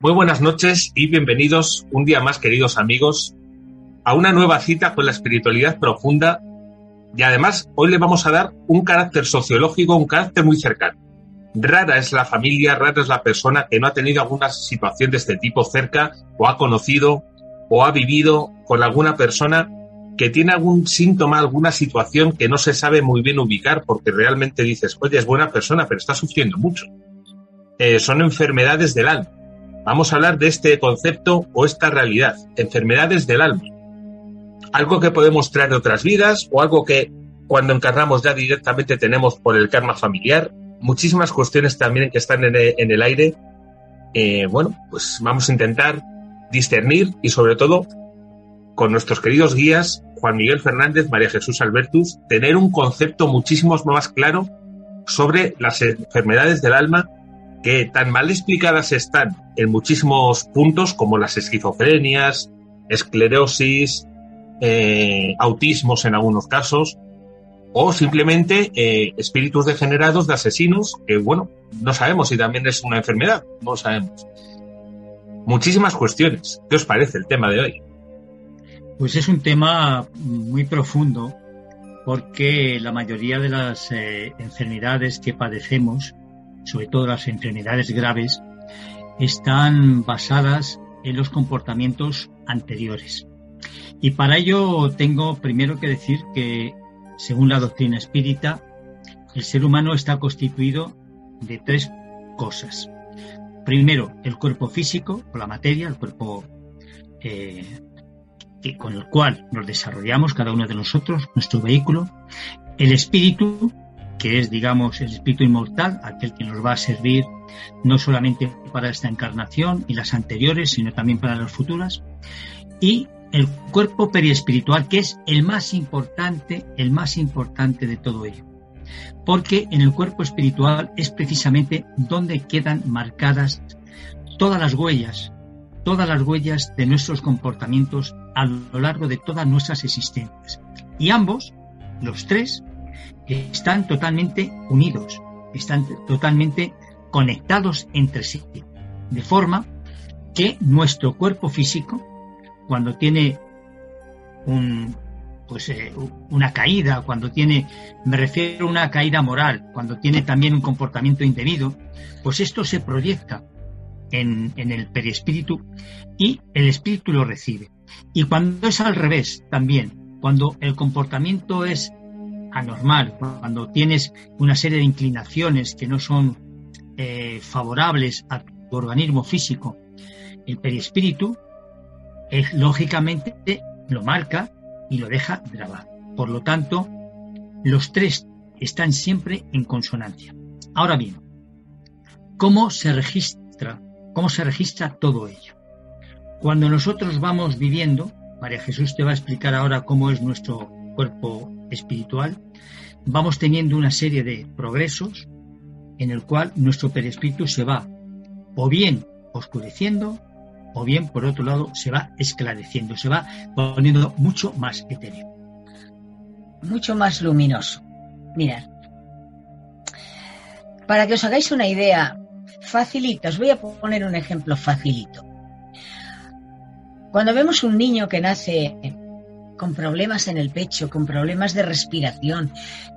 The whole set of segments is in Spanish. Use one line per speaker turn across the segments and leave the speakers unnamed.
Muy buenas noches y bienvenidos un día más, queridos amigos, a una nueva cita con la espiritualidad profunda. Y además, hoy le vamos a dar un carácter sociológico, un carácter muy cercano. Rara es la familia, rara es la persona que no ha tenido alguna situación de este tipo cerca o ha conocido o ha vivido con alguna persona que tiene algún síntoma, alguna situación que no se sabe muy bien ubicar porque realmente dices, oye, es buena persona, pero está sufriendo mucho. Eh, son enfermedades del alma. Vamos a hablar de este concepto o esta realidad, enfermedades del alma. Algo que podemos traer de otras vidas o algo que cuando encarnamos ya directamente tenemos por el karma familiar. Muchísimas cuestiones también que están en el, aire. Eh, bueno, pues vamos a intentar discernir y sobre todo con nuestros queridos guías Juan Miguel Fernández, María Jesús Albertus, tener un concepto muchísimo más claro sobre las enfermedades del alma que tan mal explicadas están en muchísimos puntos como las esquizofrenias, esclerosis, eh, autismos en algunos casos, o simplemente eh, espíritus degenerados de asesinos, que bueno, no sabemos si también es una enfermedad, no sabemos. Muchísimas cuestiones. ¿Qué os parece el tema de hoy?
Pues es un tema muy profundo porque la mayoría de las eh, enfermedades que padecemos sobre todo las enfermedades graves, están basadas en los comportamientos anteriores. Y para ello tengo primero que decir que, según la doctrina espírita, el ser humano está constituido de tres cosas. Primero, el cuerpo físico, la materia, el cuerpo eh, con el cual nos desarrollamos cada uno de nosotros, nuestro vehículo. El espíritu, que es, digamos, el espíritu inmortal, aquel que nos va a servir no solamente para esta encarnación y las anteriores, sino también para las futuras, y el cuerpo periespiritual, que es el más importante, el más importante de todo ello. Porque en el cuerpo espiritual es precisamente donde quedan marcadas todas las huellas, todas las huellas de nuestros comportamientos a lo largo de todas nuestras existencias. Y ambos, los tres, están totalmente unidos, están totalmente conectados entre sí, de forma que nuestro cuerpo físico, cuando tiene un, pues, eh, una caída, cuando tiene, me refiero a una caída moral, cuando tiene también un comportamiento indebido, pues esto se proyecta en, en el perispíritu y el espíritu lo recibe. Y cuando es al revés también, cuando el comportamiento es anormal, cuando tienes una serie de inclinaciones que no son eh, favorables a tu organismo físico, el perispíritu, es, lógicamente lo marca y lo deja grabado. Por lo tanto, los tres están siempre en consonancia. Ahora bien, ¿cómo se registra? ¿Cómo se registra todo ello? Cuando nosotros vamos viviendo, María Jesús te va a explicar ahora cómo es nuestro cuerpo espiritual, vamos teniendo una serie de progresos en el cual nuestro perispíritu se va o bien oscureciendo o bien por otro lado se va esclareciendo, se va poniendo mucho más etéreo.
Mucho más luminoso. Mirad. Para que os hagáis una idea facilita, os voy a poner un ejemplo facilito. Cuando vemos un niño que nace con problemas en el pecho, con problemas de respiración,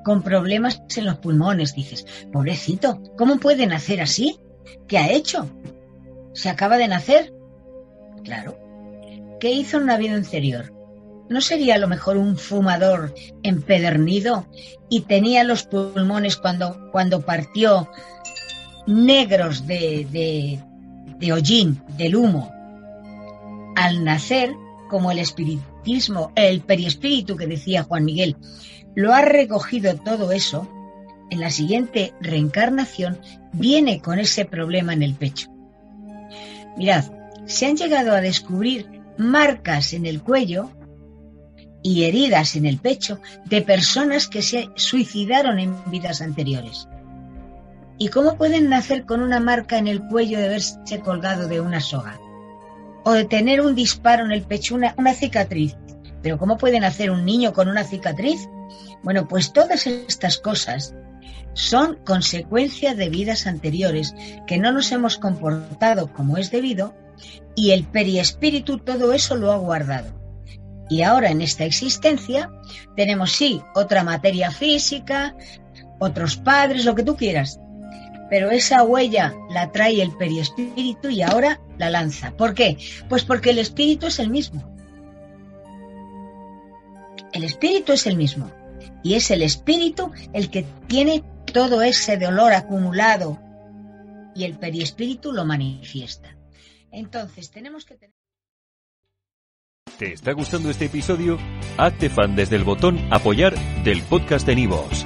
con problemas en los pulmones. Dices, pobrecito, ¿cómo puede nacer así? ¿Qué ha hecho? ¿Se acaba de nacer? Claro. ¿Qué hizo en una vida anterior? ¿No sería a lo mejor un fumador empedernido y tenía los pulmones cuando, cuando partió negros de, de, de hollín, del humo? Al nacer, como el espiritismo, el periespíritu que decía Juan Miguel, lo ha recogido todo eso, en la siguiente reencarnación viene con ese problema en el pecho. Mirad, se han llegado a descubrir marcas en el cuello y heridas en el pecho de personas que se suicidaron en vidas anteriores. ¿Y cómo pueden nacer con una marca en el cuello de haberse colgado de una soga? O de tener un disparo en el pecho, una, una cicatriz. Pero ¿cómo puede nacer un niño con una cicatriz? Bueno, pues todas estas cosas son consecuencia de vidas anteriores que no nos hemos comportado como es debido y el periespíritu todo eso lo ha guardado. Y ahora en esta existencia tenemos sí otra materia física, otros padres, lo que tú quieras, pero esa huella la trae el periespíritu y ahora la lanza. ¿Por qué? Pues porque el espíritu es el mismo. El espíritu es el mismo. Y es el espíritu el que tiene todo ese dolor acumulado y el periespíritu lo manifiesta. Entonces tenemos que tener...
¿Te está gustando este episodio? Hazte fan desde el botón apoyar del podcast de Nivos.